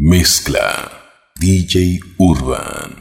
Mezcla DJ Urban.